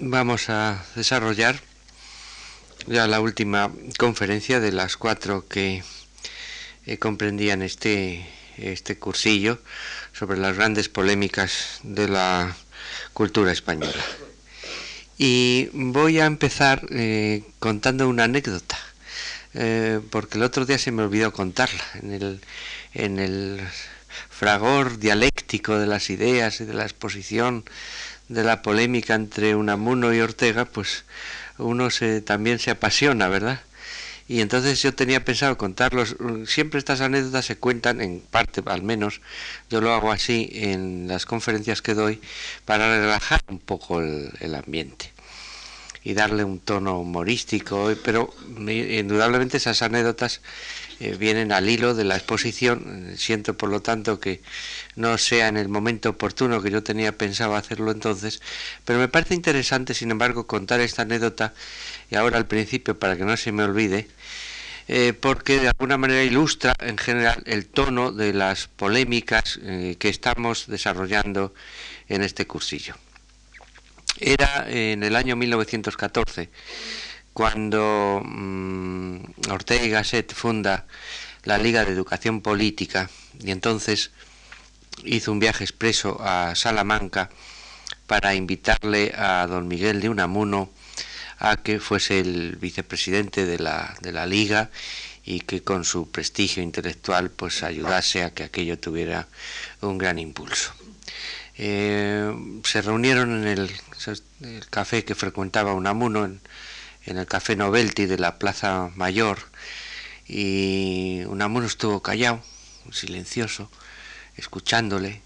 vamos a desarrollar ya la última conferencia de las cuatro que eh, comprendían este, este cursillo sobre las grandes polémicas de la cultura española. Y voy a empezar eh, contando una anécdota, eh, porque el otro día se me olvidó contarla en el, en el fragor dialéctico de las ideas y de la exposición de la polémica entre Unamuno y Ortega, pues uno se, también se apasiona, ¿verdad? Y entonces yo tenía pensado contarlos, siempre estas anécdotas se cuentan, en parte al menos, yo lo hago así en las conferencias que doy, para relajar un poco el ambiente y darle un tono humorístico, pero indudablemente esas anécdotas eh, vienen al hilo de la exposición. Siento, por lo tanto, que no sea en el momento oportuno que yo tenía pensado hacerlo entonces, pero me parece interesante, sin embargo, contar esta anécdota, y ahora al principio, para que no se me olvide, eh, porque de alguna manera ilustra en general el tono de las polémicas eh, que estamos desarrollando en este cursillo. Era en el año 1914 cuando mm, Ortega y Gasset funda la Liga de Educación Política y entonces hizo un viaje expreso a Salamanca para invitarle a don Miguel de Unamuno a que fuese el vicepresidente de la, de la Liga y que con su prestigio intelectual pues ayudase a que aquello tuviera un gran impulso. Eh, se reunieron en el, el, café que frecuentaba Unamuno en, en el Café Novelti de la Plaza Mayor y Unamuno estuvo callado, silencioso, escuchándole,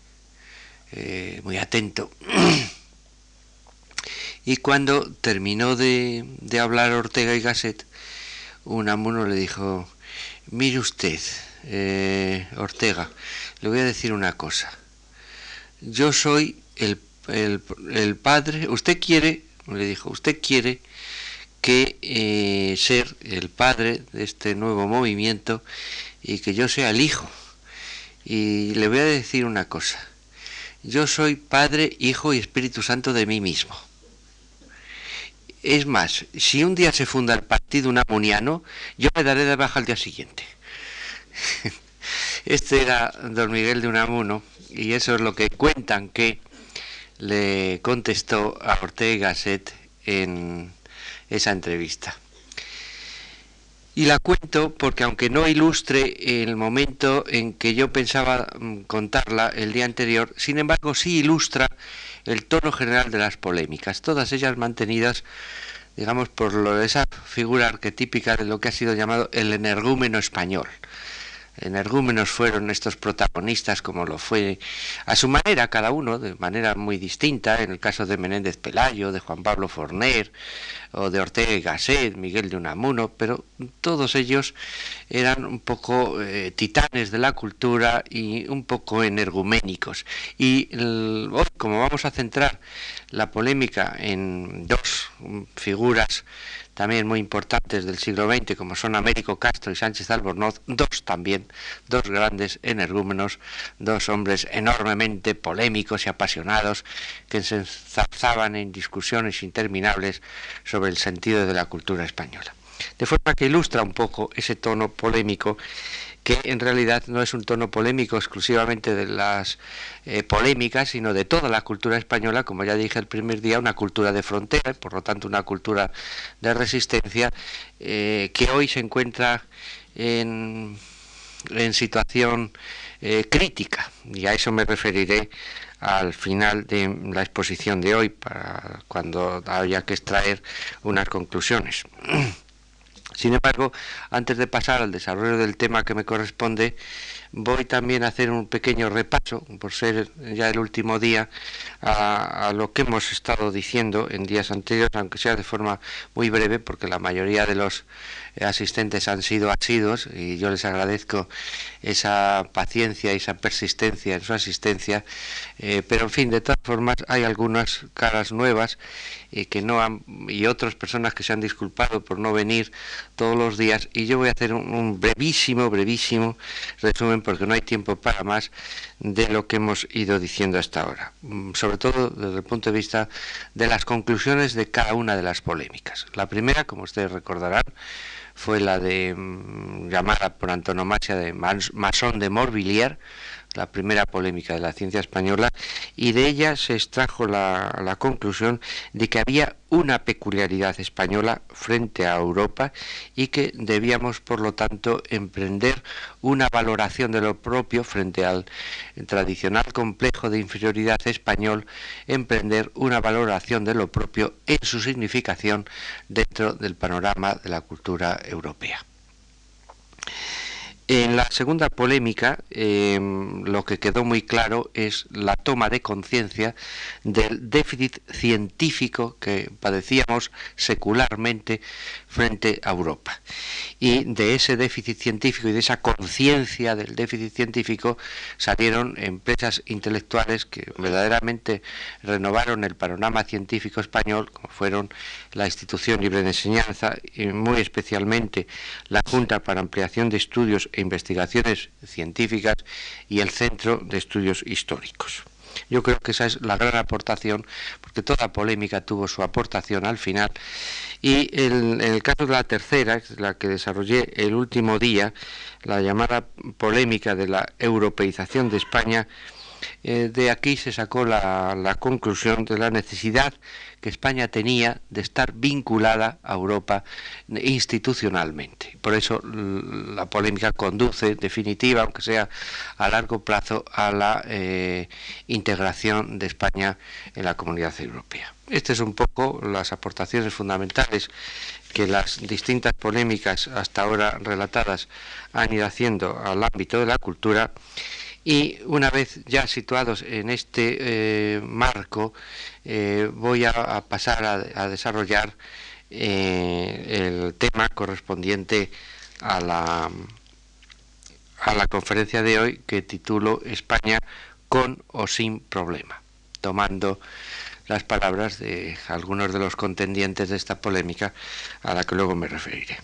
eh, muy atento. y cuando terminó de, de, hablar Ortega y Gasset, Unamuno le dijo, mire usted, eh, Ortega, le voy a decir una cosa. Yo soy el, el, el padre, usted quiere, le dijo, usted quiere que eh, ser el padre de este nuevo movimiento y que yo sea el hijo. Y le voy a decir una cosa. Yo soy Padre, Hijo y Espíritu Santo de mí mismo. Es más, si un día se funda el partido unamuniano, yo me daré de baja al día siguiente. Este era don Miguel de Unamuno y eso es lo que cuentan que le contestó a Ortega Gasset en esa entrevista. Y la cuento porque aunque no ilustre el momento en que yo pensaba mm, contarla el día anterior, sin embargo sí ilustra el tono general de las polémicas, todas ellas mantenidas, digamos, por lo, esa figura arquetípica de lo que ha sido llamado el energúmeno español energúmenos fueron estos protagonistas como lo fue a su manera cada uno, de manera muy distinta, en el caso de Menéndez Pelayo, de Juan Pablo Forner o de Ortega y Gasset, Miguel de Unamuno, pero todos ellos eran un poco eh, titanes de la cultura y un poco energuménicos. Y hoy, como vamos a centrar la polémica en dos figuras también muy importantes del siglo XX, como son Américo Castro y Sánchez Albornoz, dos también, dos grandes energúmenos, dos hombres enormemente polémicos y apasionados que se enzarzaban en discusiones interminables sobre el sentido de la cultura española. De forma que ilustra un poco ese tono polémico que en realidad no es un tono polémico exclusivamente de las eh, polémicas, sino de toda la cultura española, como ya dije el primer día, una cultura de frontera, por lo tanto una cultura de resistencia, eh, que hoy se encuentra en, en situación eh, crítica, y a eso me referiré al final de la exposición de hoy, para cuando haya que extraer unas conclusiones. Sin embargo, antes de pasar al desarrollo del tema que me corresponde, voy también a hacer un pequeño repaso, por ser ya el último día, a, lo que hemos estado diciendo en días anteriores, aunque sea de forma muy breve, porque la mayoría de los asistentes han sido asidos y yo les agradezco esa paciencia y esa persistencia en su asistencia, eh, pero en fin, de todas formas hay algunas caras nuevas y que no han, y otras personas que se han disculpado por no venir todos los días y yo voy a hacer un, brevísimo, brevísimo resumen resumen, porque no hay tiempo para más, de lo que hemos ido diciendo hasta ahora, mm, sobre todo desde el punto de vista de las conclusiones de cada una de las polémicas. La primera, como ustedes recordarán, fue la de mm, llamada por antonomasia de Masón de Morvilliers, la primera polémica de la ciencia española, y de ella se extrajo la, conclusión de que había una peculiaridad española frente a Europa y que debíamos, por lo tanto, emprender una valoración de lo propio frente al tradicional complejo de inferioridad español, emprender una valoración de lo propio en su significación dentro del panorama de la cultura europea. En la segunda polémica, em, lo que quedó muy claro es la toma de conciencia del déficit científico que padecíamos secularmente frente a Europa. Y de ese déficit científico y de esa conciencia del déficit científico salieron empresas intelectuales que verdaderamente renovaron el panorama científico español, como fueron la Institución Libre de Enseñanza y muy especialmente la Junta para Ampliación de Estudios e Investigaciones Científicas y el Centro de Estudios Históricos. Yo creo que esa es la gran aportación, porque toda polémica tuvo su aportación al final. Y en, el caso de la tercera, la que desarrollé el último día, la llamada polémica de la europeización de España, eh, de aquí se sacó la conclusión de la necesidad que España tenía de estar vinculada a Europa institucionalmente. Por eso la polémica conduce definitiva, aunque sea a largo plazo, a la eh, integración de España en la comunidad europea. Estas son un poco las aportaciones fundamentales que las distintas polémicas hasta ahora relatadas han ido haciendo al ámbito de la cultura y una vez ya situados en este eh, marco, eh, voy a, pasar a, desarrollar eh, el tema correspondiente a la, a la conferencia de hoy que titulo España con o sin problema, tomando las palabras de algunos de los contendientes de esta polémica a la que luego me referiré.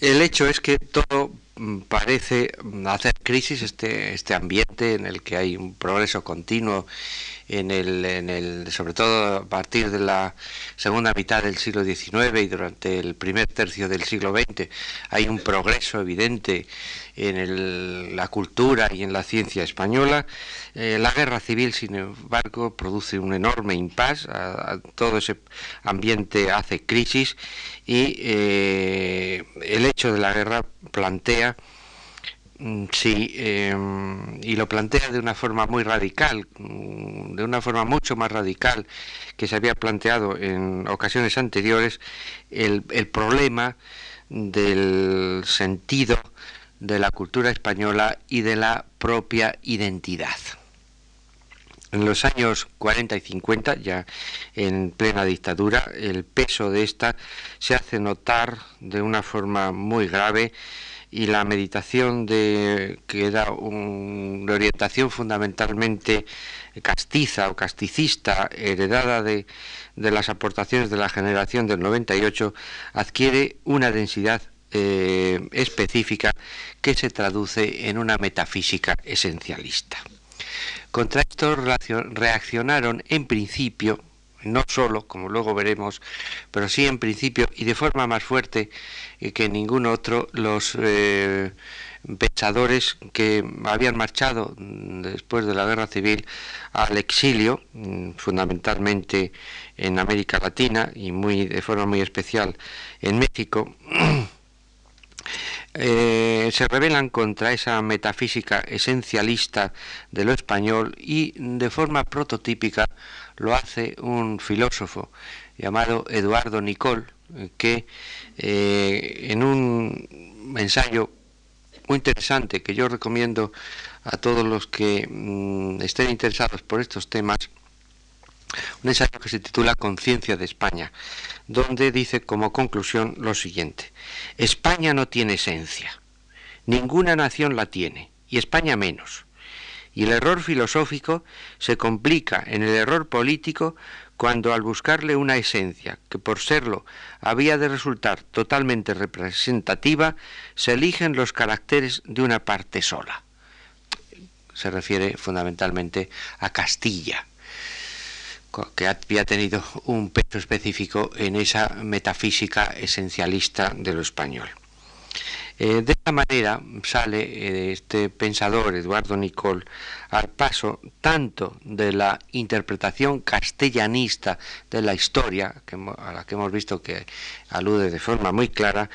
El hecho es que todo mm, parece hacer crisis este, este ambiente en el que hay un progreso continuo en el, en el, sobre todo a partir de la segunda mitad del siglo XIX y durante el primer tercio del siglo XX, hay un progreso evidente en la cultura y en la ciencia española. Eh, la guerra civil, sin embargo, produce un enorme impasse, todo ese ambiente hace crisis y eh, el hecho de la guerra plantea sí, em, y lo plantea de una forma muy radical, mm, de una forma mucho más radical que se había planteado en ocasiones anteriores, el, problema del sentido de la cultura española y de la propia identidad. En los años 40 y 50, ya en plena dictadura, el peso de esta se hace notar de una forma muy grave y la meditación de, que era una orientación fundamentalmente castiza o casticista, heredada de, de, las aportaciones de la generación del 98, adquiere una densidad eh, específica que se traduce en una metafísica esencialista. Contra esto reaccionaron en principio no solo, como luego veremos, pero sí en principio y de forma más fuerte que ningún otro, los eh, pensadores que habían marchado después de la guerra civil al exilio, mm, fundamentalmente en América Latina y muy de forma muy especial en México. Eh, se rebelan contra esa metafísica esencialista de lo español y de forma prototípica lo hace un filósofo llamado Eduardo Nicol, que eh, en un ensayo muy interesante que yo recomiendo a todos los que mm, estén interesados por estos temas, un ensayo que se titula Conciencia de España, donde dice como conclusión lo siguiente, España no tiene esencia, ninguna nación la tiene, y España menos Y el error filosófico se complica en el error político cuando al buscarle una esencia que por serlo había de resultar totalmente representativa, se eligen los caracteres de una parte sola. Se refiere fundamentalmente a Castilla, que había tenido un peso específico en esa metafísica esencialista de lo español. Eh, de esta manera sale eh, este pensador, Eduardo Nicol, al paso tanto de la interpretación castellanista de la historia, a la que hemos visto que alude de forma muy clara,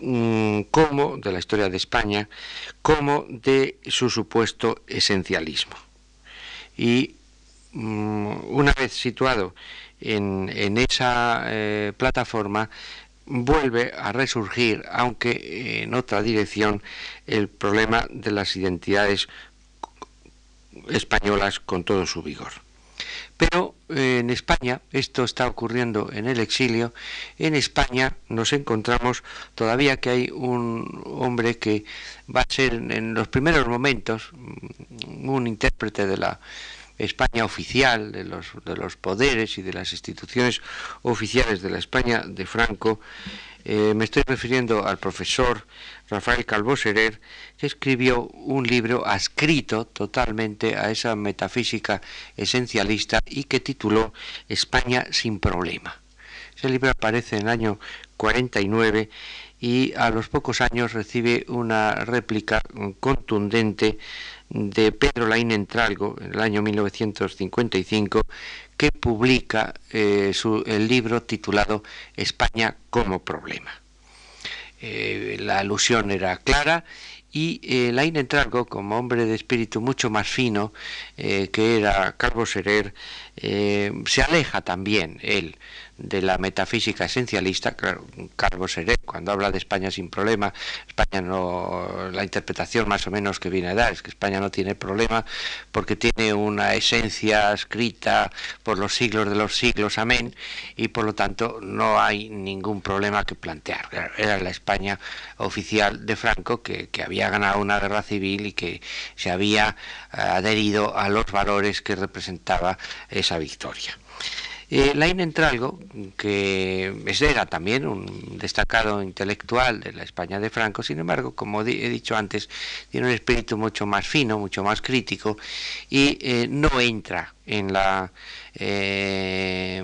mm, como de la historia de España, como de su supuesto esencialismo. Y mm, una vez situado en, esa eh, plataforma, vuelve a resurgir, aunque en otra dirección, el problema de las identidades españolas con todo su vigor. Pero eh, en España, esto está ocurriendo en el exilio, en España nos encontramos todavía que hay un hombre que va a ser en los primeros momentos un intérprete de la España oficial, de los, de los poderes y de las instituciones oficiales de la España de Franco, eh, me estoy refiriendo al profesor Rafael Calvo Serer, que escribió un libro adscrito totalmente a esa metafísica esencialista y que tituló España sin problema. Ese libro aparece en el año 49 y a los pocos años recibe una réplica contundente de Pedro Laín Entralgo en el año 1955 que publica eh, el libro titulado España como problema. Eh, la alusión era clara y eh, Laín Entralgo, como hombre de espíritu mucho más fino que era Calvo Serer, se aleja también él de la metafísica esencialista, claro, Carlos Seré, cuando habla de España sin problema, España no, la interpretación más o menos que viene a dar es que España no tiene problema porque tiene una esencia escrita por los siglos de los siglos, amén, y por lo tanto no hay ningún problema que plantear. Era la España oficial de Franco que, que había ganado una guerra civil y que se había adherido a los valores que representaba esa victoria. Eh, Lain Entralgo, que era también un destacado intelectual de la España de Franco, sin embargo, como he dicho antes, tiene un espíritu mucho más fino, mucho más crítico y eh, no entra en la eh,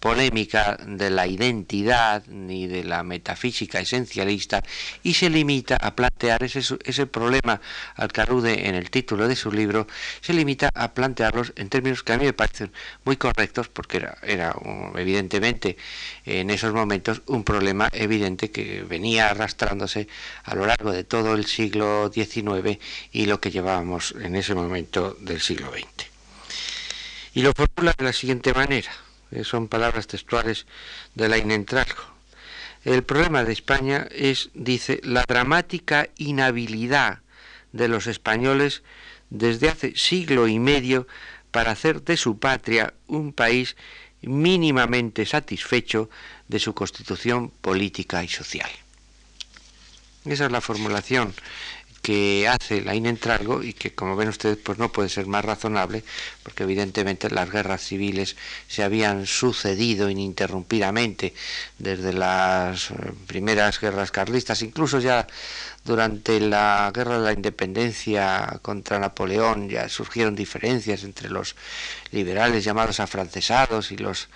polémica de la identidad ni de la metafísica esencialista y se limita a plantear ese, ese problema al que alude en el título de su libro, se limita a plantearlos en términos que a mí me parecen muy correctos porque era, era evidentemente en esos momentos un problema evidente que venía arrastrándose a lo largo de todo el siglo XIX y lo que llevábamos en ese momento del siglo XX. Y lo formula de la siguiente manera, eh, son palabras textuales de la Inentralgo. El problema de España es, dice, la dramática inhabilidad de los españoles desde hace siglo y medio para hacer de su patria un país mínimamente satisfecho de su constitución política y social. Esa es la formulación que hace la Inentralgo y que como ven ustedes pues no puede ser más razonable porque evidentemente las guerras civiles se habían sucedido ininterrumpidamente desde las eh, primeras guerras carlistas incluso ya durante la guerra de la independencia contra Napoleón ya surgieron diferencias entre los liberales llamados afrancesados y los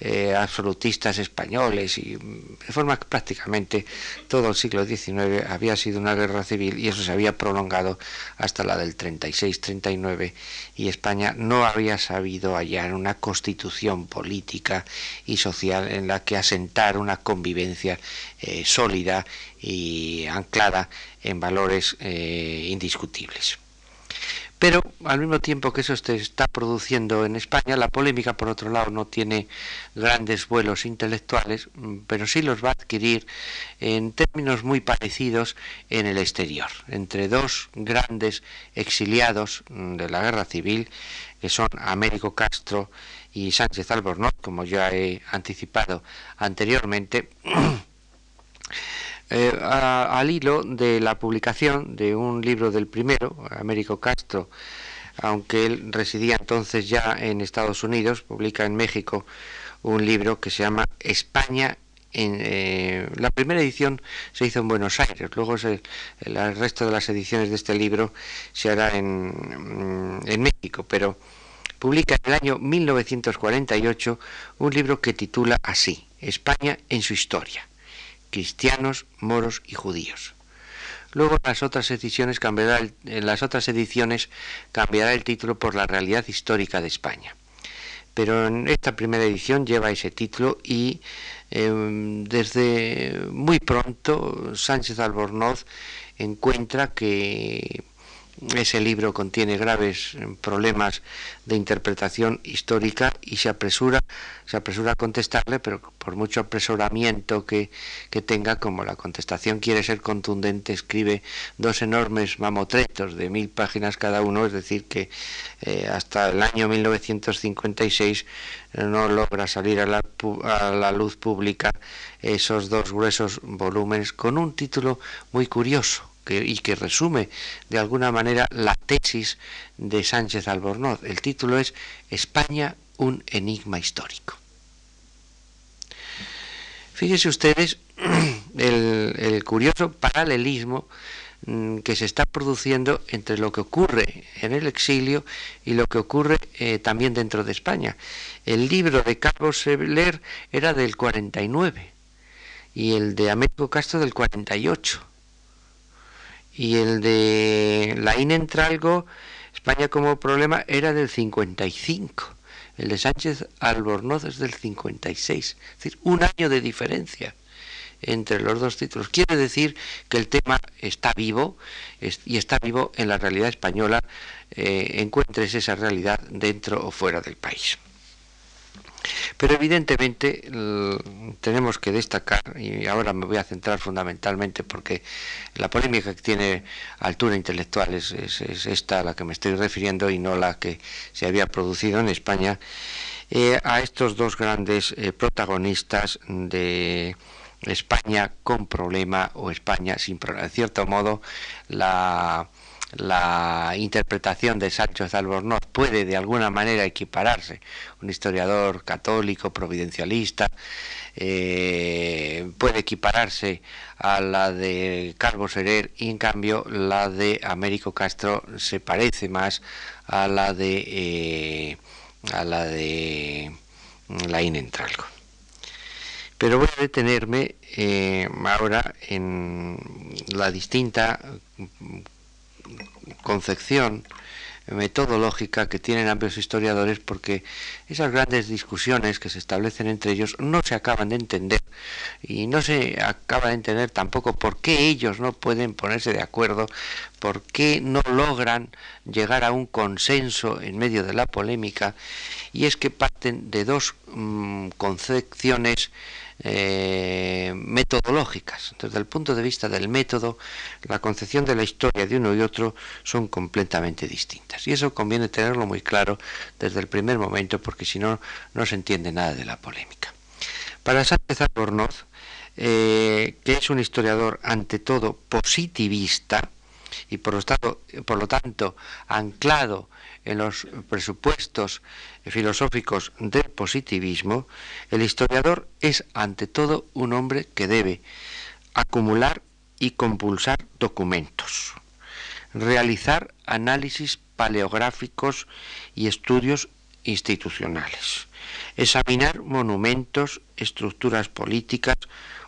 eh, absolutistas españoles y de forma que prácticamente todo el siglo XIX había sido una guerra civil y eso se había prolongado hasta la del 36-39 y España no había sabido hallar una constitución política y social en la que asentar una convivencia eh, sólida y anclada en valores eh, indiscutibles. Pero al mismo tiempo que eso se está produciendo en España, la polémica, por otro lado, no tiene grandes vuelos intelectuales, mm, pero sí los va a adquirir en términos muy parecidos en el exterior, entre dos grandes exiliados mm, de la guerra civil, que son Américo Castro y Sánchez Albornoz, como ya he anticipado anteriormente. Eh, al hilo de la publicación de un libro del primero, Américo Castro, aunque él residía entonces ya en Estados Unidos, publica en México un libro que se llama España en, eh, la primera edición se hizo en Buenos Aires, luego el, resto de las ediciones de este libro se hará en, en México, pero publica en el año 1948 un libro que titula así, España en su historia, cristianos, moros y judíos. Luego en las otras ediciones cambiará el, en las otras ediciones cambiará el título por la realidad histórica de España. Pero en esta primera edición lleva ese título y Em, desde muy pronto Sánchez Albornoz encuentra que ese libro contiene graves problemas de interpretación histórica y se apresura, se apresura a contestarle, pero por mucho apresuramiento que, tenga, como la contestación quiere ser contundente, escribe dos enormes mamotretos de mil páginas cada uno, es decir, que eh, hasta el año 1956 no logra salir a la, a la luz pública esos dos gruesos volúmenes con un título muy curioso y que resume de alguna manera la tesis de Sánchez Albornoz. El título es España, un enigma histórico. Fíjense ustedes el, curioso paralelismo mm, que se está produciendo entre lo que ocurre en el exilio y lo que ocurre eh, también dentro de España. El libro de Carlos Sebler era del 49 y el de Américo Castro del 48 y el de Laín Entralgo, España como problema, era del 55. El de Sánchez Albornoz es del 56. Es decir, un año de diferencia entre los dos títulos. Quiere decir que el tema está vivo y está vivo en la realidad española, eh, encuentres esa realidad dentro o fuera del país. Pero evidentemente tenemos que destacar, y ahora me voy a centrar fundamentalmente porque la polémica que tiene altura intelectual es, esta a la que me estoy refiriendo y no la que se había producido en España, eh, a estos dos grandes eh, protagonistas de España con problema o España sin problema. En cierto modo, la la interpretación de Sánchez Albornoz puede de alguna manera equipararse, un historiador católico, providencialista, eh, puede equipararse a la de Carlos Serer y en cambio la de Américo Castro se parece más a la de eh, a la de la Inentralgo. Pero voy a detenerme eh, ahora en la distinta concepción metodológica que tienen amplios historiadores porque esas grandes discusiones que se establecen entre ellos no se acaban de entender y no se acaba de entender tampoco por qué ellos no pueden ponerse de acuerdo, por qué no logran llegar a un consenso en medio de la polémica. Y es que parten de dos mm, concepciones eh, metodológicas. Desde el punto de vista del método, la concepción de la historia de uno y otro son completamente distintas. Y eso conviene tenerlo muy claro desde el primer momento, porque si no, no se entiende nada de la polémica. Para Sánchez Albornoz, eh, que es un historiador ante todo positivista, y por lo tanto anclado en los presupuestos filosóficos del positivismo, el historiador es ante todo un hombre que debe acumular y compulsar documentos, realizar análisis paleográficos y estudios institucionales, examinar monumentos, estructuras políticas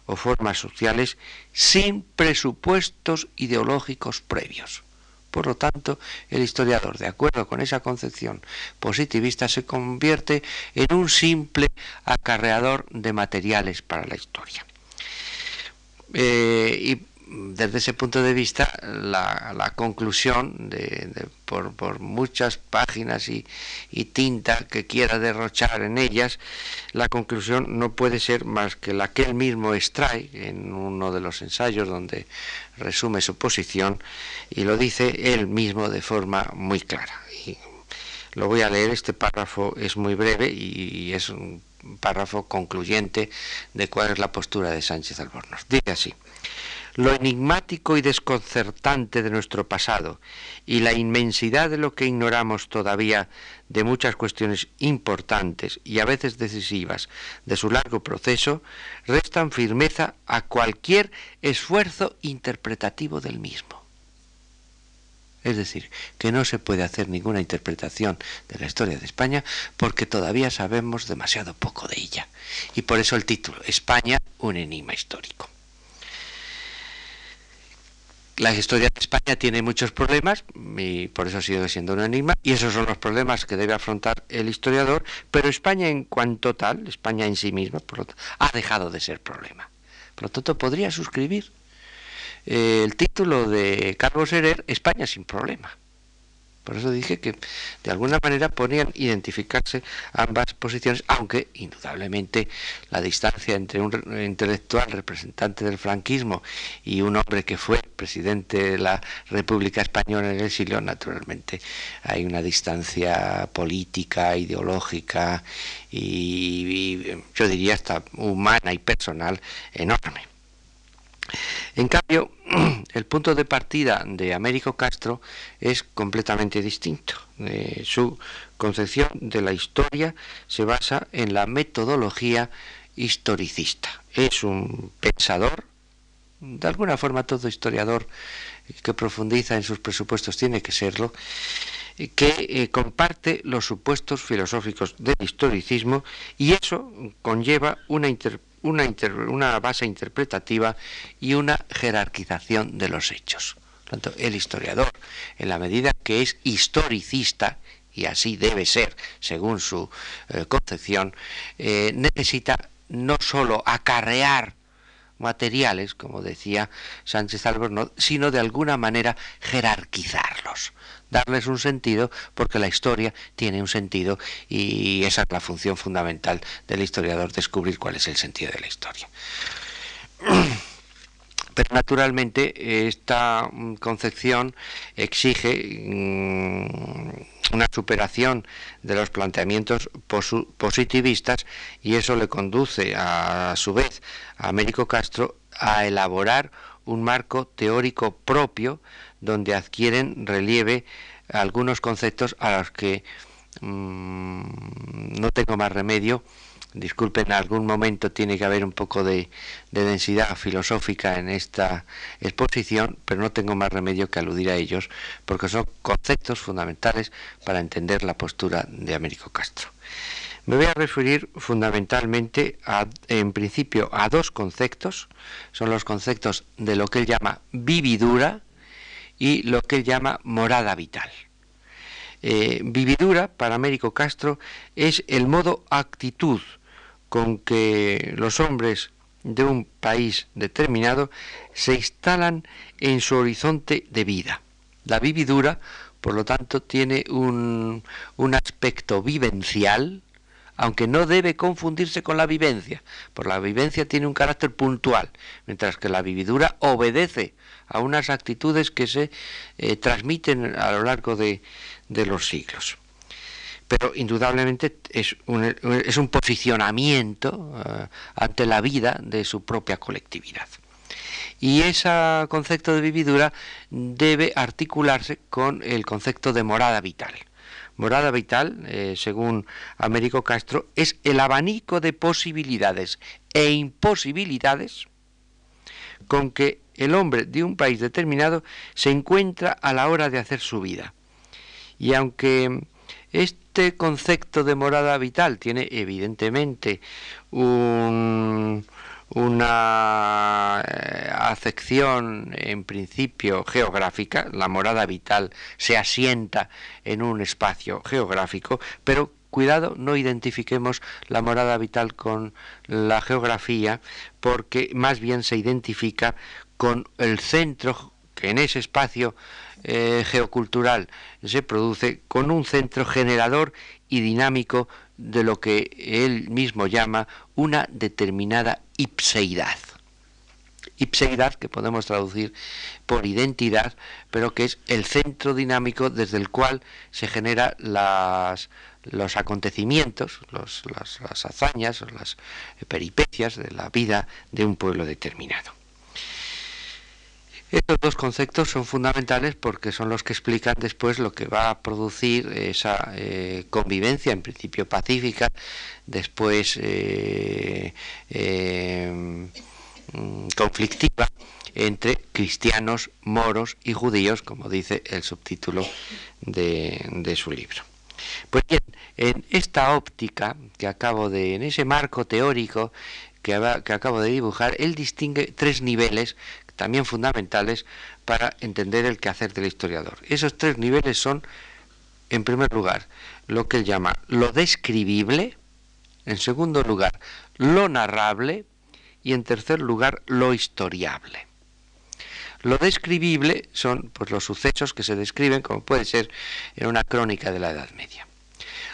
o formas sociales sin presupuestos ideológicos previos por lo tanto, el historiador, de acuerdo con esa concepción positivista, se convierte en un simple acarreador de materiales para la historia. Eh, desde ese punto de vista, la, conclusión, de, por, muchas páginas y, tinta que quiera derrochar en ellas, la conclusión no puede ser más que la que él mismo extrae en uno de los ensayos donde resume su posición y lo dice él mismo de forma muy clara. Y lo voy a leer, este párrafo es muy breve y es un párrafo concluyente de cuál es la postura de Sánchez Albornoz. Dice así. Lo enigmático y desconcertante de nuestro pasado y la inmensidad de lo que ignoramos todavía de muchas cuestiones importantes y a veces decisivas de su largo proceso, restan firmeza a cualquier esfuerzo interpretativo del mismo. Es decir, que no se puede hacer ninguna interpretación de la historia de España porque todavía sabemos demasiado poco de ella. Y por eso el título, España, un enigma histórico. La historia de España tiene muchos problemas y por eso sigue siendo un enigma y esos son los problemas que debe afrontar el historiador, pero España en cuanto tal, España en sí misma, por lo ha dejado de ser problema. Por lo tanto, podría suscribir eh, el título de Carlos Herer, España sin problema. Por eso dije que de alguna manera podrían identificarse ambas posiciones, aunque indudablemente la distancia entre un intelectual representante del franquismo y un hombre que fue presidente de la República Española en el exilio, naturalmente hay una distancia política, ideológica y yo diría hasta humana y personal enorme. En cambio, el punto de partida de Américo Castro es completamente distinto. Eh, su concepción de la historia se basa en la metodología historicista. Es un pensador, de alguna forma todo historiador que profundiza en sus presupuestos tiene que serlo, que eh, comparte los supuestos filosóficos del historicismo y eso conlleva una interpretación una, base interpretativa y una jerarquización de los hechos. Por tanto, el historiador, en la medida que es historicista, y así debe ser según su eh, concepción, eh, necesita no sólo acarrear materiales, como decía Sánchez Albornoz, sino de alguna manera jerarquizarlos darles un sentido, porque la historia tiene un sentido y esa es la función fundamental del historiador, descubrir cuál es el sentido de la historia. Pero naturalmente esta mm, concepción exige mm, una superación de los planteamientos positivistas y eso le conduce a, a su vez a Américo Castro a elaborar un marco teórico propio donde adquieren relieve algunos conceptos a los que mm, no tengo más remedio. Disculpen, en algún momento tiene que haber un poco de, densidad filosófica en esta exposición, pero no tengo más remedio que aludir a ellos, porque son conceptos fundamentales para entender la postura de Américo Castro. Me voy a referir fundamentalmente, en principio, a dos conceptos. Son los conceptos de lo que él llama vividura y lo que él llama morada vital. Eh, vividura, para Américo Castro, es el modo actitud con que los hombres de un país determinado se instalan en su horizonte de vida. La vividura, por lo tanto, tiene un, un aspecto vivencial, aunque no debe confundirse con la vivencia, porque la vivencia tiene un carácter puntual, mientras que la vividura obedece a unas actitudes que se eh, transmiten a lo largo de, los siglos. Pero indudablemente es un, es un posicionamiento eh, ante la vida de su propia colectividad. Y ese concepto de vividura debe articularse con el concepto de morada vital. Morada vital, eh, según Américo Castro, es el abanico de posibilidades e imposibilidades con que el hombre de un país determinado se encuentra a la hora de hacer su vida. Y aunque este concepto de morada vital tiene evidentemente una eh, acepción en principio geográfica, la morada vital se asienta en un espacio geográfico, pero cuidado, no identifiquemos la morada vital con la geografía, porque más bien se identifica con el centro que en ese espacio eh, geocultural se produce, con un centro generador y dinámico de lo que él mismo llama una determinada ipseidad. Ipseidad, que podemos traducir por identidad, pero que es el centro dinámico desde el cual se generan los acontecimientos, las, las hazañas, las peripecias de la vida de un pueblo determinado. Estos dos conceptos son fundamentales porque son los que explican después lo que va a producir esa eh, convivencia, en principio pacífica, después eh, eh, conflictiva entre cristianos, moros y judíos, como dice el subtítulo de, su libro. Pues bien, en esta óptica que acabo de, en ese marco teórico que acabo de dibujar, él distingue tres niveles también fundamentales para entender el quehacer del historiador. Esos tres niveles son, en primer lugar, lo que él llama lo describible, en segundo lugar, lo narrable y en tercer lugar, lo historiable. Lo describible son pues, los sucesos que se describen, como puede ser en una crónica de la Edad Media.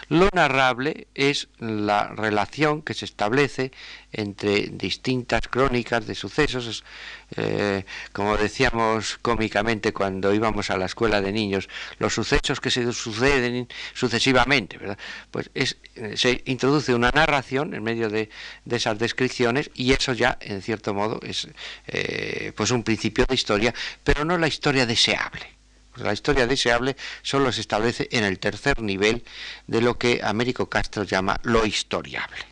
Lo narrable es la relación que se establece entre distintas crónicas de sucesos, eh, como decíamos cómicamente cuando íbamos a la escuela de niños, los sucesos que se suceden sucesivamente, ¿verdad? Pues es, eh, se introduce una narración en medio de, esas descripciones y eso ya, en cierto modo, es eh, pues un principio de historia, pero no la historia deseable. La historia deseable solo se establece en el tercer nivel de lo que Américo Castro llama lo historiable.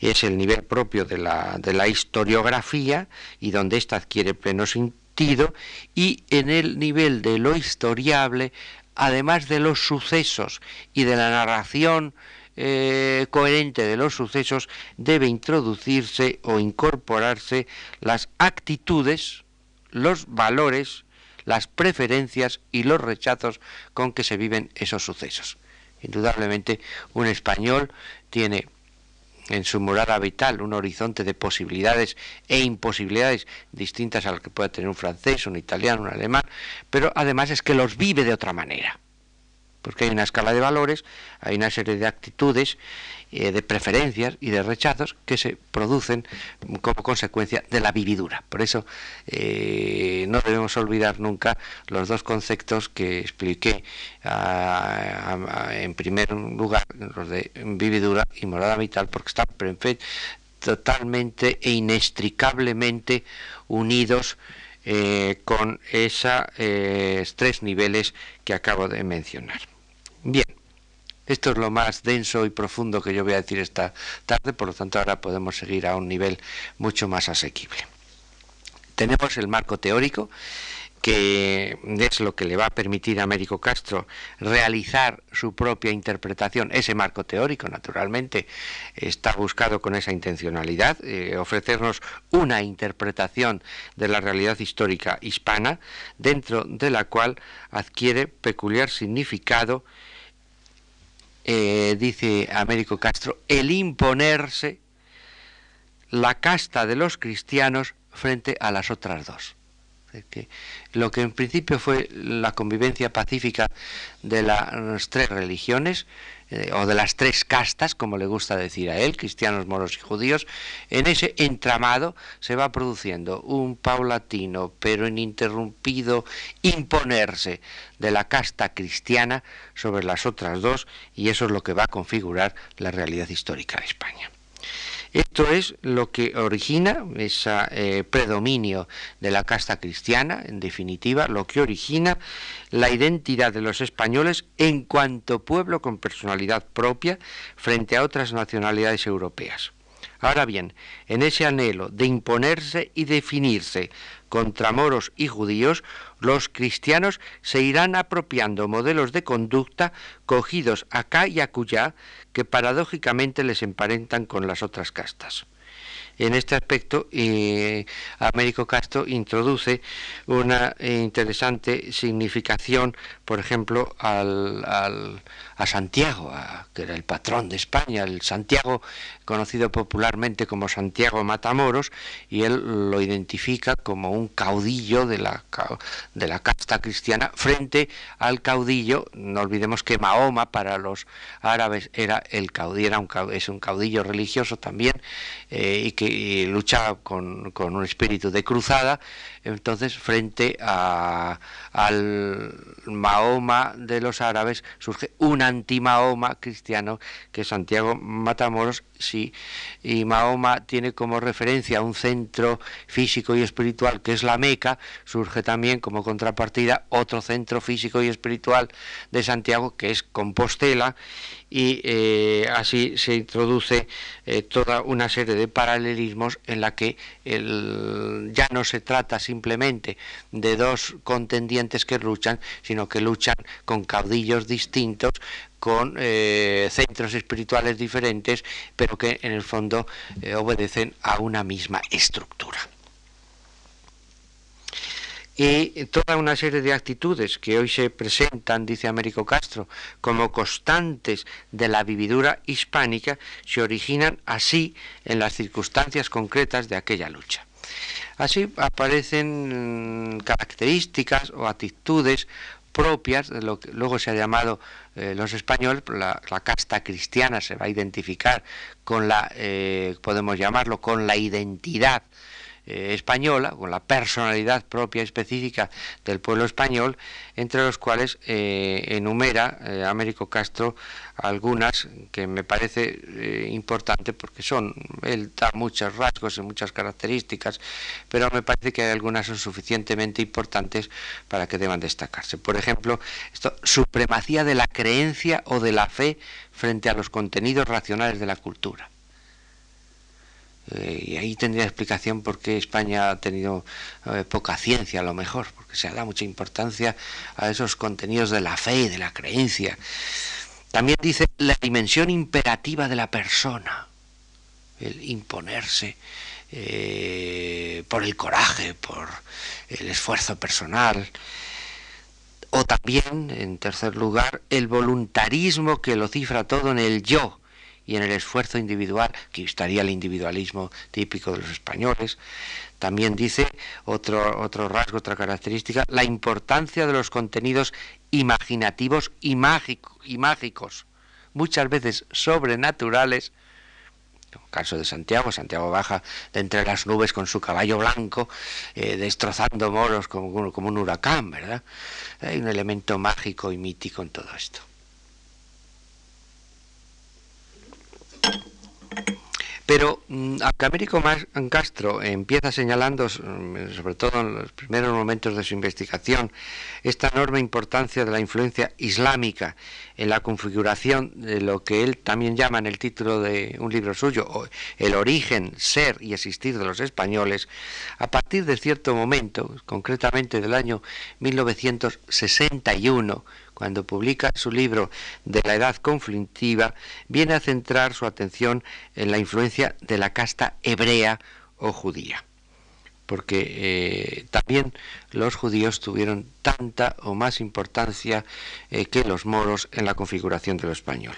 Es el nivel propio de la, de la historiografía y donde ésta adquiere pleno sentido y en el nivel de lo historiable, además de los sucesos y de la narración eh, coherente de los sucesos, debe introducirse o incorporarse las actitudes, los valores, las preferencias y los rechazos con que se viven esos sucesos. Indudablemente, un español tiene en su morada vital un horizonte de posibilidades e imposibilidades distintas a las que pueda tener un francés, un italiano, un alemán, pero además es que los vive de otra manera porque hay una escala de valores, hay una serie de actitudes, eh, de preferencias y de rechazos que se producen como consecuencia de la vividura. Por eso eh, no debemos olvidar nunca los dos conceptos que expliqué en primer lugar, los de vividura y morada vital, porque están totalmente e inextricablemente unidos eh, con esos tres niveles que acabo de mencionar. Bien, esto es lo más denso y profundo que yo voy a decir esta tarde, por lo tanto ahora podemos seguir a un nivel mucho más asequible. Tenemos el marco teórico, que es lo que le va a permitir a Américo Castro realizar su propia interpretación. Ese marco teórico, naturalmente, está buscado con esa intencionalidad, eh, ofrecernos una interpretación de la realidad histórica hispana, dentro de la cual adquiere peculiar significado eh, dice Américo Castro, el imponerse la casta de los cristianos frente a las otras dos. Que lo que en principio fue la convivencia pacífica de las tres religiones, eh, o de las tres castas, como le gusta decir a él, cristianos, moros y judíos, en ese entramado se va produciendo un paulatino pero ininterrumpido imponerse de la casta cristiana sobre las otras dos y eso es lo que va a configurar la realidad histórica de España. Esto es lo que origina ese eh, predominio de la casta cristiana, en definitiva, lo que origina la identidad de los españoles en cuanto pueblo con personalidad propia frente a otras nacionalidades europeas. Ahora bien, en ese anhelo de imponerse y definirse contra moros y judíos, los cristianos se irán apropiando modelos de conducta cogidos acá y acullá que paradójicamente les emparentan con las otras castas. En este aspecto, eh, Américo Castro introduce una interesante significación, por ejemplo, al, a Santiago, que era el patrón de España, el Santiago conocido popularmente como Santiago Matamoros, y él lo identifica como un caudillo de la, de la casta cristiana frente al caudillo, no olvidemos que Mahoma para los árabes era el caudillo, un, es un caudillo religioso también, eh, y que que luchaba con, con, un espíritu de cruzada, entonces frente a, al Mahoma de los árabes surge un anti-Mahoma cristiano que Santiago Matamoros, sí, y Mahoma tiene como referencia un centro físico y espiritual que es la Meca, surge también como contrapartida otro centro físico y espiritual de Santiago que es Compostela y eh, así se introduce eh, toda una serie de paralelismos en la que ya no se trata simplemente de dos contendientes que luchan, sino que luchan con caudillos distintos, con eh, centros espirituales diferentes, pero que en el fondo obedecen a una misma estructura y toda una serie de actitudes que hoy se presentan, dice Américo Castro, como constantes de la vividura hispánica, se originan así en las circunstancias concretas de aquella lucha. Así aparecen mm, características o actitudes propias de lo que luego se ha llamado eh, los españoles, la, casta cristiana se va a identificar con la, eh, podemos llamarlo, con la identidad eh, española, con la personalidad propia específica del pueblo español, entre los cuales eh, enumera eh, Américo Castro algunas que me parece importante porque son, él da muchos rasgos y muchas características, pero me parece que algunas son suficientemente importantes para que deban destacarse. Por ejemplo, esto, supremacía de la creencia o de la fe frente a los contenidos racionales de la cultura. Eh, y ahí tendría explicación por qué España ha tenido eh, poca ciencia a lo mejor, porque se da mucha importancia a esos contenidos de la fe y de la creencia. También dice la dimensión imperativa de la persona, el imponerse eh, por el coraje, por el esfuerzo personal. O también, en tercer lugar, el voluntarismo que lo cifra todo en el yo, y en el esfuerzo individual, que estaría el individualismo típico de los españoles. También dice otro, otro rasgo, otra característica, la importancia de los contenidos imaginativos y, mágicos, muchas veces sobrenaturales, caso de Santiago, Santiago baja de entre las nubes con su caballo blanco, eh, destrozando moros como, como un huracán, ¿verdad? Hay un elemento mágico y mítico en todo esto. Pero mm, aunque Américo Castro empieza señalando, mm, sobre todo en los primeros momentos de su investigación, esta enorme importancia de la influencia islámica en la configuración de lo que él también llama en el título de un libro suyo, el origen, ser y existir de los españoles, a partir de cierto momento, concretamente del año 1961, cuando publica su libro de la edad conflictiva, viene a centrar su atención en la influencia de la casta hebrea o judía porque eh, también los judíos tuvieron tanta o más importancia eh, que los moros en la configuración de lo español.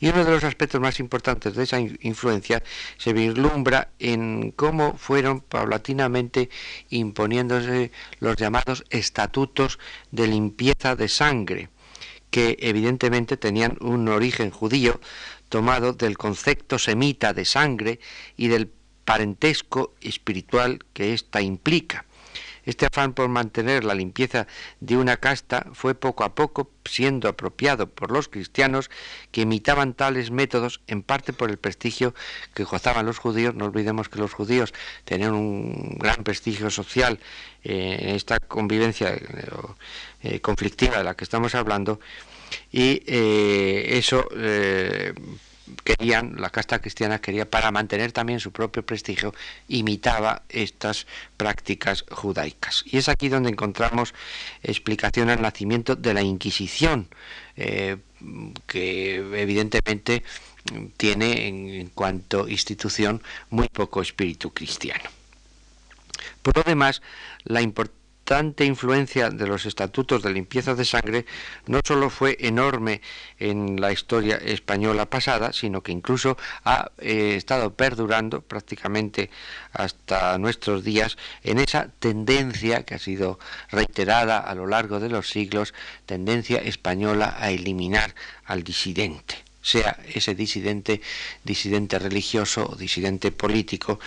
Y uno de los aspectos más importantes de esa influencia se vislumbra en cómo fueron paulatinamente imponiéndose los llamados estatutos de limpieza de sangre, que evidentemente tenían un origen judío tomado del concepto semita de sangre y del parentesco espiritual que ésta implica. Este afán por mantener la limpieza de una casta fue poco a poco siendo apropiado por los cristianos que imitaban tales métodos en parte por el prestigio que gozaban los judíos. No olvidemos que los judíos tenían un gran prestigio social eh, en esta convivencia eh, eh, conflictiva de la que estamos hablando y eso querían, la casta cristiana quería, para mantener también su propio prestigio, imitaba estas prácticas judaicas. Y es aquí donde encontramos explicación al nacimiento de la Inquisición, eh, que evidentemente tiene en cuanto institución muy poco espíritu cristiano. Por lo demás, la importancia tanta influencia de los estatutos de limpieza de sangre no solo fue enorme en la historia española pasada, sino que incluso ha eh, estado perdurando prácticamente hasta nuestros días en esa tendencia que ha sido reiterada a lo largo de los siglos, tendencia española a eliminar al disidente. Sea ese disidente, disidente religioso o disidente político,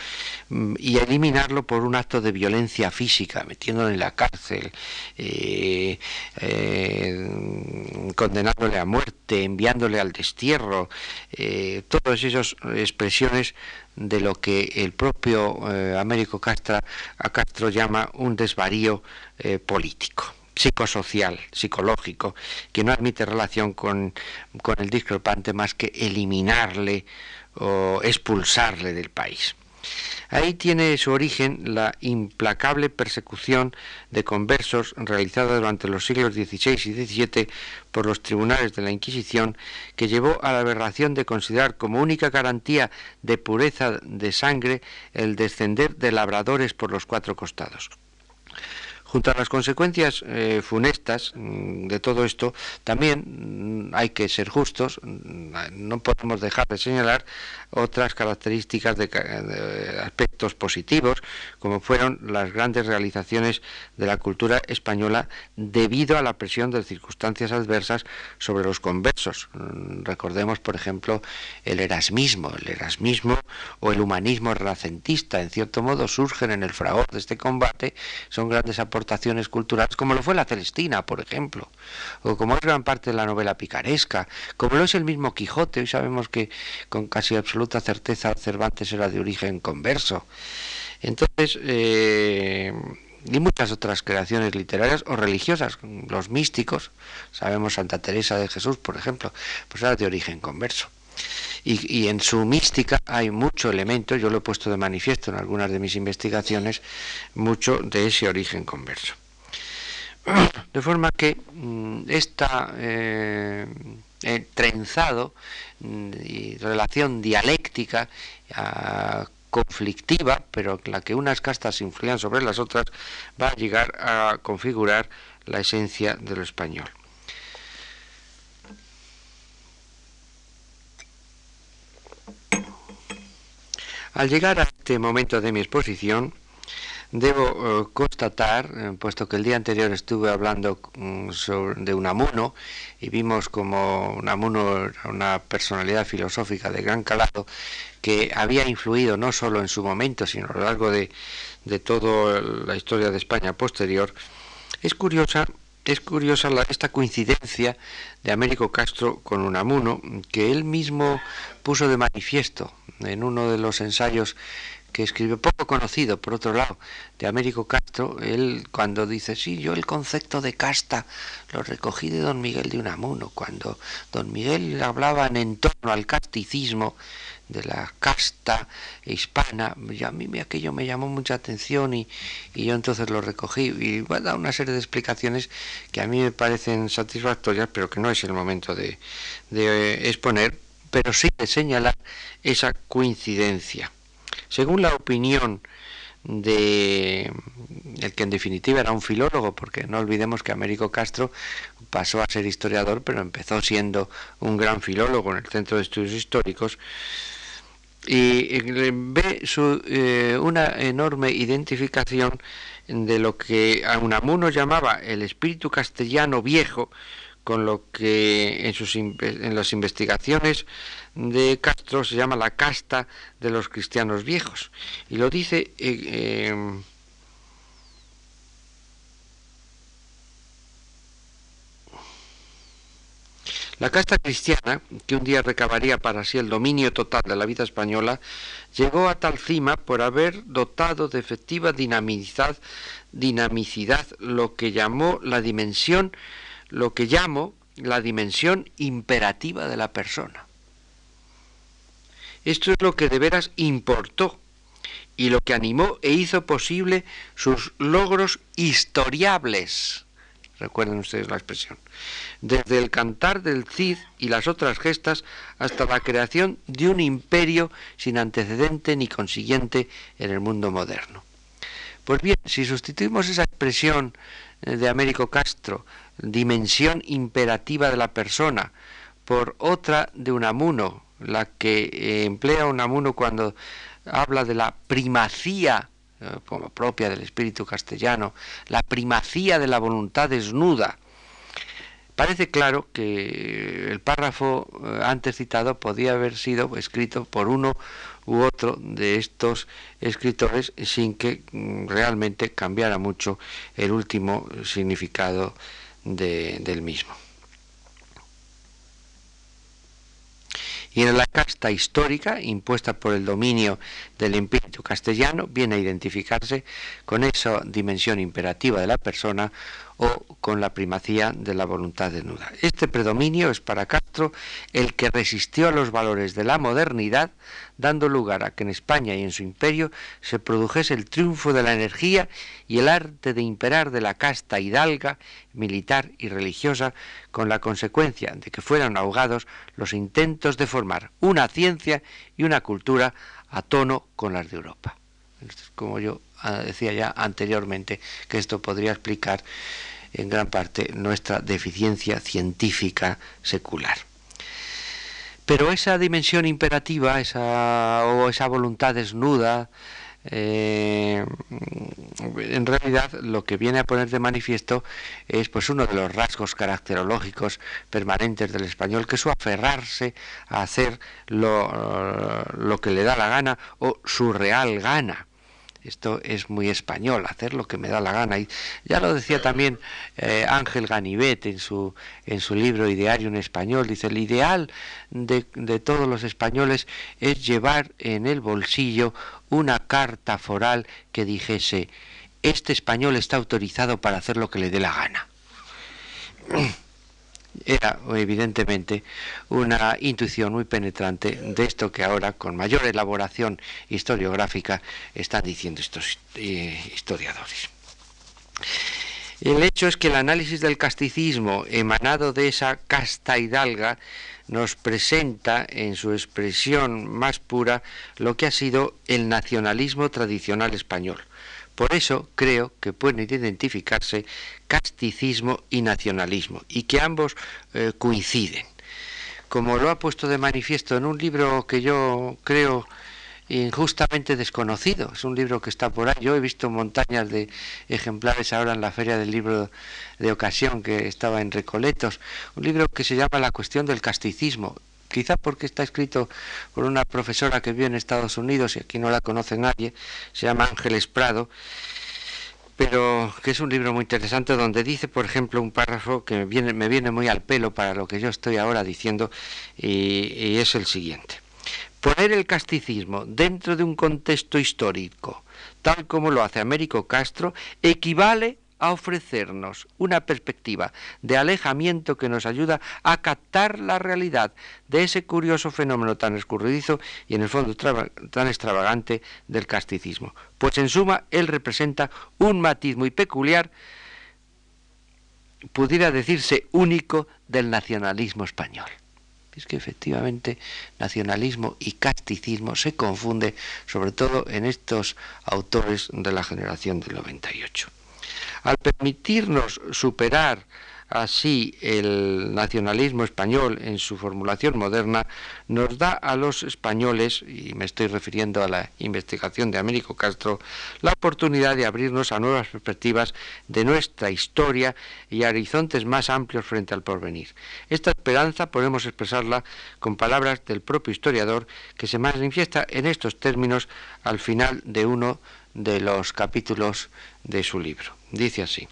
mm, y eliminarlo por un acto de violencia física, metiéndolo en la cárcel, eh, eh, condenándole a muerte, enviándole al destierro, eh, todas esas expresiones de lo que el propio Américo Castro, a Castro llama un desvarío político psicosocial, psicológico, que no admite relación con, con el discrepante más que eliminarle o expulsarle del país. Ahí tiene su origen la implacable persecución de conversos realizada durante los siglos XVI y XVII por los tribunales de la Inquisición, que llevó a la aberración de considerar como única garantía de pureza de sangre el descender de labradores por los cuatro costados. Junto a las consecuencias eh, funestas mm, de todo esto, también mm, hay que ser justos, mm, no podemos dejar de señalar otras características de, aspectos positivos, como fueron las grandes realizaciones de la cultura española debido a la presión de circunstancias adversas sobre los conversos. Recordemos, por ejemplo, el erasmismo, el erasmismo o el humanismo renacentista, en cierto modo surgen en el fragor de este combate, son grandes aportaciones aportaciones culturales, como lo fue la Celestina, por ejemplo, o como es gran parte de la novela picaresca, como lo es el mismo Quijote. Hoy sabemos que con casi absoluta certeza Cervantes era de origen converso. Entonces, eh, y muchas otras creaciones literarias o religiosas, los místicos, sabemos Santa Teresa de Jesús, por ejemplo, pues era de origen converso. Y, en su mística hay mucho elemento, yo lo he puesto de manifiesto en algunas de mis investigaciones, mucho de ese origen converso. De forma que mm, esta eh, trenzado mm, y relación dialéctica ah, conflictiva, pero la que unas castas influían sobre las otras, va a llegar a configurar la esencia de lo español. Al llegar a este momento de mi exposición, debo eh, constatar, eh, puesto que el día anterior estuve hablando mm, de Unamuno y vimos como Unamuno era una personalidad filosófica de gran calado que había influido no solo en su momento, sino a lo largo de, de toda la historia de España posterior, es curiosa es curiosa esta coincidencia de Américo Castro con Unamuno, que él mismo puso de manifiesto en uno de los ensayos que escribió, poco conocido, por otro lado, de Américo Castro, él cuando dice, sí, yo el concepto de casta lo recogí de don Miguel de Unamuno, cuando don Miguel hablaba en torno al casticismo, de la casta hispana, y a mí aquello me llamó mucha atención y, yo entonces lo recogí y va a dar una serie de explicaciones que a mí me parecen satisfactorias, pero que no es el momento de, de exponer, pero sí de señalar esa coincidencia. Según la opinión de el que en definitiva era un filólogo, porque no olvidemos que Américo Castro pasó a ser historiador, pero empezó siendo un gran filólogo en el Centro de Estudios Históricos, y ve su, eh, una enorme identificación de lo que Unamuno llamaba el espíritu castellano viejo, con lo que en, sus, en las investigaciones de Castro se llama la casta de los cristianos viejos. Y lo dice eh, em, La casta cristiana, que un día recabaría para sí el dominio total de la vida española, llegó a tal cima por haber dotado de efectiva dinamicidad, dinamicidad lo que llamó la dimensión, lo que llamo la dimensión imperativa de la persona. Esto es lo que de veras importó y lo que animó e hizo posible sus logros historiables recuerden ustedes la expresión, desde el cantar del Cid y las otras gestas hasta la creación de un imperio sin antecedente ni consiguiente en el mundo moderno. Pues bien, si sustituimos esa expresión eh, de Américo Castro, dimensión imperativa de la persona, por otra de Unamuno, la que eh, emplea Unamuno cuando habla de la primacía como propia del espíritu castellano, la primacía de la voluntad desnuda, Parece claro que el párrafo eh, antes citado podía haber sido escrito por uno u otro de estos escritores sin que mm, realmente cambiara mucho el último significado del mismo. Y en la casta histórica impuesta por el dominio del espíritu castellano viene a identificarse con esa dimensión imperativa de la persona o con la primacía de la voluntad desnuda. Este predominio es para Castro el que resistió a los valores de la modernidad, dando lugar a que en España y en su imperio se produjese el triunfo de la energía y el arte de imperar de la casta hidalga, militar y religiosa, con la consecuencia de que fueran ahogados los intentos de formar una ciencia y una cultura a tono con las de Europa. Como yo ah, decía ya anteriormente, que esto podría explicar en gran parte nuestra deficiencia científica secular. Pero esa dimensión imperativa, esa, o esa voluntad desnuda, eh, en realidad lo que viene a poner de manifiesto es pues uno de los rasgos caracterológicos permanentes del español, que es su aferrarse a hacer lo, lo que le da la gana o su real gana. Esto es muy español, hacer lo que me da la gana. Y ya lo decía también eh, Ángel Ganivet en su, en su libro Ideario en Español. Dice, el ideal de, de todos los españoles es llevar en el bolsillo una carta foral que dijese, este español está autorizado para hacer lo que le dé la gana era evidentemente una intuición muy penetrante de esto que ahora con mayor elaboración historiográfica están diciendo estos eh, historiadores. El hecho es que el análisis del casticismo emanado de esa casta hidalga nos presenta en su expresión más pura lo que ha sido el nacionalismo tradicional español por eso creo que pueden identificarse casticismo y nacionalismo y que ambos eh, coinciden. Como lo ha puesto de manifiesto en un libro que yo creo injustamente desconocido. Es un libro que está por ahí. Yo he visto montañas de ejemplares ahora en la feria del libro de ocasión que estaba en Recoletos. Un libro que se llama La cuestión del casticismo quizá porque está escrito por una profesora que vive en Estados Unidos y aquí no la conoce nadie, se llama Ángeles Prado, pero que es un libro muy interesante donde dice, por ejemplo, un párrafo que me viene, me viene muy al pelo para lo que yo estoy ahora diciendo y, y es el siguiente. Poner el casticismo dentro de un contexto histórico, tal como lo hace Américo Castro, equivale a ofrecernos una perspectiva de alejamiento que nos ayuda a captar la realidad de ese curioso fenómeno tan escurridizo y en el fondo tan extravagante del casticismo. Pues en suma, él representa un matiz muy peculiar, pudiera decirse único, del nacionalismo español. Es que efectivamente nacionalismo y casticismo se confunde, sobre todo en estos autores de la generación del 98. Al permitirnos superar así el nacionalismo español en su formulación moderna, nos da a los españoles, y me estoy refiriendo a la investigación de Américo Castro, la oportunidad de abrirnos a nuevas perspectivas de nuestra historia y a horizontes más amplios frente al porvenir. Esta esperanza podemos expresarla con palabras del propio historiador que se manifiesta en estos términos al final de uno de los capítulos de su libro. Dice así,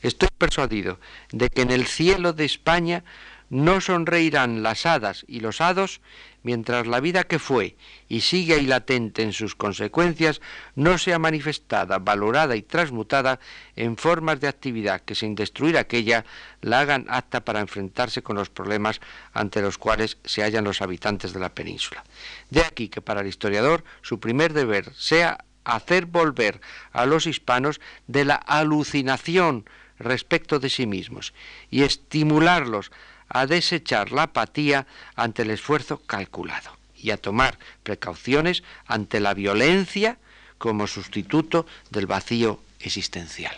estoy persuadido de que en el cielo de España no sonreirán las hadas y los hados mientras la vida que fue y sigue ahí latente en sus consecuencias no sea manifestada, valorada y transmutada en formas de actividad que sin destruir aquella la hagan apta para enfrentarse con los problemas ante los cuales se hallan los habitantes de la península. De aquí que para el historiador su primer deber sea hacer volver a los hispanos de la alucinación respecto de sí mismos y estimularlos a desechar la apatía ante el esfuerzo calculado y a tomar precauciones ante la violencia como sustituto del vacío existencial.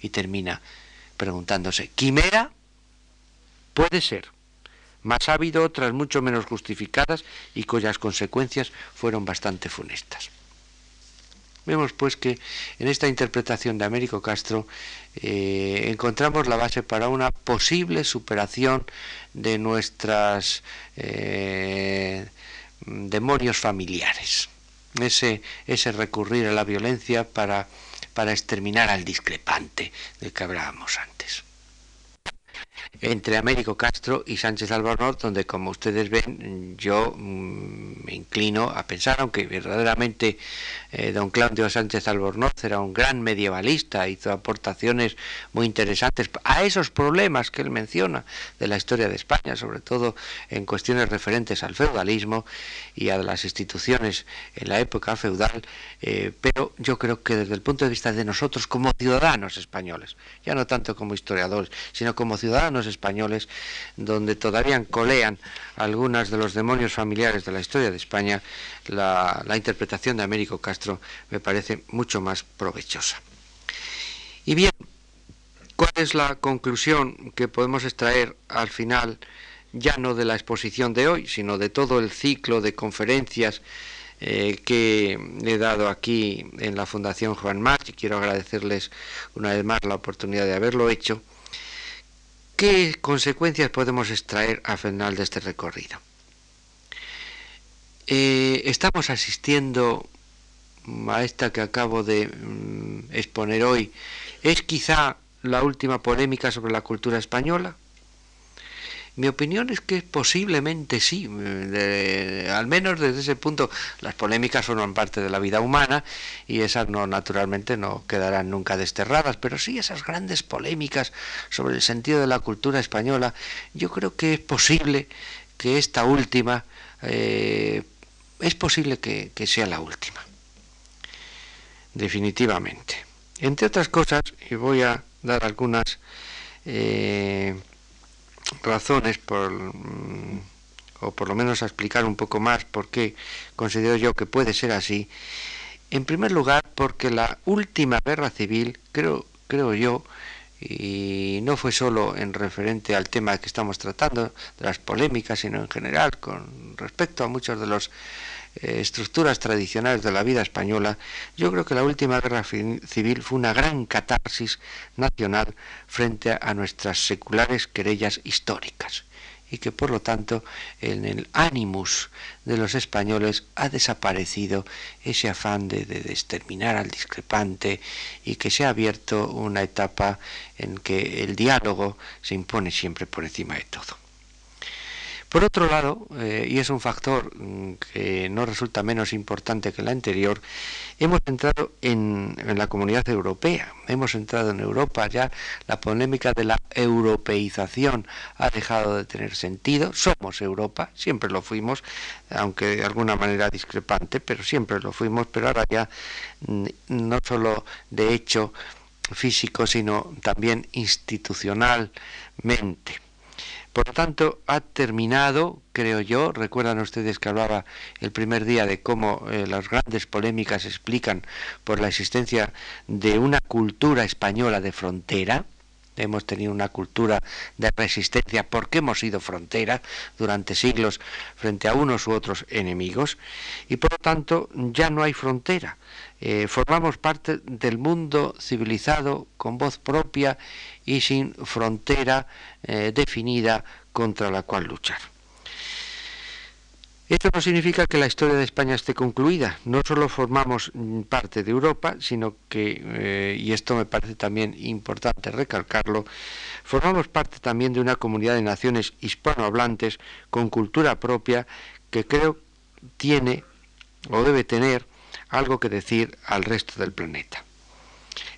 Y termina preguntándose, ¿quimera? Puede ser, mas ha habido otras mucho menos justificadas y cuyas consecuencias fueron bastante funestas. Vemos pues que en esta interpretación de Américo Castro eh, encontramos la base para una posible superación de nuestras eh, demonios familiares. Ese, ese recurrir a la violencia para, para exterminar al discrepante del que hablábamos antes entre Américo Castro y Sánchez Albornoz, donde como ustedes ven yo mm, me inclino a pensar, aunque verdaderamente eh, don Claudio Sánchez Albornoz era un gran medievalista, hizo aportaciones muy interesantes a esos problemas que él menciona de la historia de España, sobre todo en cuestiones referentes al feudalismo y a las instituciones en la época feudal, eh, pero yo creo que desde el punto de vista de nosotros como ciudadanos españoles, ya no tanto como historiadores, sino como ciudadanos españoles, donde todavía colean algunas de los demonios familiares de la historia de España, la, interpretación de Américo Castro me parece mucho más provechosa. Y bien, ¿cuál es la conclusión que podemos extraer al final, ya no de la exposición de hoy, sino de todo el ciclo de conferencias eh, que he dado aquí en la Fundación Juan March y quiero agradecerles una vez más la oportunidad de haberlo hecho. ¿Qué consecuencias podemos extraer al final de este recorrido? Eh, estamos asistiendo a esta que acabo de mm, exponer hoy. ¿Es quizá la última polémica sobre la cultura española? Mi opinión es que posiblemente sí, al menos desde ese punto las polémicas forman parte de la vida humana y esas no naturalmente no quedarán nunca desterradas, pero sí esas grandes polémicas sobre el sentido de la cultura española, yo creo que es posible que esta última, eh, es posible que, sea la última, definitivamente. Entre otras cosas, y voy a dar algunas... Eh, razones por, mm, o por lo menos a explicar un poco más por qué considero yo que puede ser así. En primer lugar, porque la última guerra civil, creo, creo yo, y no fue solo en referente al tema que estamos tratando, de las polémicas, sino en general con respecto a muchos de los eh, estructuras tradicionales de la vida española, yo creo que la última guerra civil fue una gran catarsis nacional frente a nuestras seculares querellas históricas y que por lo tanto en el ánimus de los españoles ha desaparecido ese afán de, de, exterminar al discrepante y que se ha abierto una etapa en que el diálogo se impone siempre por encima de todo. Por otro lado, eh, y es un factor mm, que no resulta menos importante que el anterior, hemos entrado en, la comunidad europea, hemos entrado en Europa, ya la polémica de la europeización ha dejado de tener sentido, somos Europa, siempre lo fuimos, aunque de alguna manera discrepante, pero siempre lo fuimos, pero ahora ya mm, no solo de hecho físico, sino también institucionalmente. Por lo tanto, ha terminado, creo yo, recuerdan ustedes que hablaba el primer día de cómo eh, las grandes polémicas explican por la existencia de una cultura española de frontera, hemos tenido una cultura de resistencia porque hemos sido frontera durante siglos frente a unos u otros enemigos. Y por lo tanto ya no hay frontera. Eh, formamos parte del mundo civilizado con voz propia y sin frontera eh, definida contra la cual luchar. Esto no significa que la historia de España esté concluida. No solo formamos mm, parte de Europa, sino que, eh, y esto me parece también importante recalcarlo, formamos parte también de una comunidad de naciones hispanohablantes con cultura propia que creo tiene o debe tener algo que decir al resto del planeta.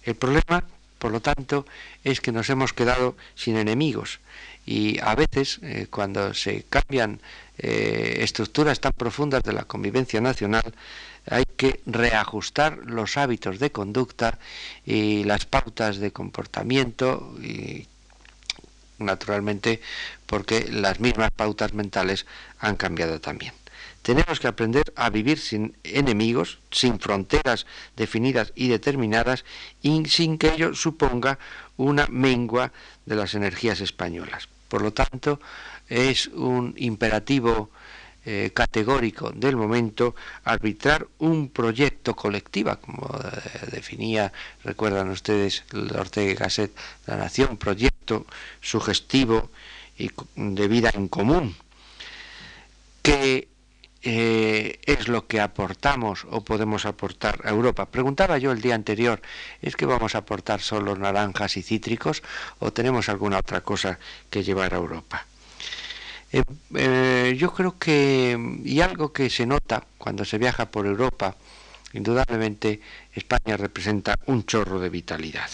El problema por lo tanto, es que nos hemos quedado sin enemigos y a veces eh, cuando se cambian eh, estructuras tan profundas de la convivencia nacional, hay que reajustar los hábitos de conducta y las pautas de comportamiento y naturalmente porque las mismas pautas mentales han cambiado también. Tenemos que aprender a vivir sin enemigos, sin fronteras definidas y determinadas, y sin que ello suponga una mengua de las energías españolas. Por lo tanto, es un imperativo eh, categórico del momento arbitrar un proyecto colectivo, como eh, definía, recuerdan ustedes, Ortega y Gasset, la nación, proyecto sugestivo y de vida en común, que eh, es lo que aportamos o podemos aportar a Europa. Preguntaba yo el día anterior, ¿es que vamos a aportar solo naranjas y cítricos o tenemos alguna otra cosa que llevar a Europa? Eh, eh, yo creo que, y algo que se nota cuando se viaja por Europa, indudablemente España representa un chorro de vitalidad.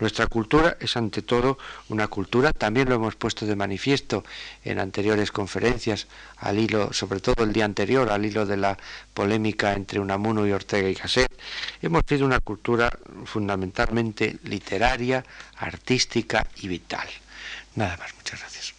Nuestra cultura es ante todo una cultura, también lo hemos puesto de manifiesto en anteriores conferencias, al hilo, sobre todo el día anterior, al hilo de la polémica entre Unamuno y Ortega y Gasset, hemos sido una cultura fundamentalmente literaria, artística y vital. Nada más, muchas gracias.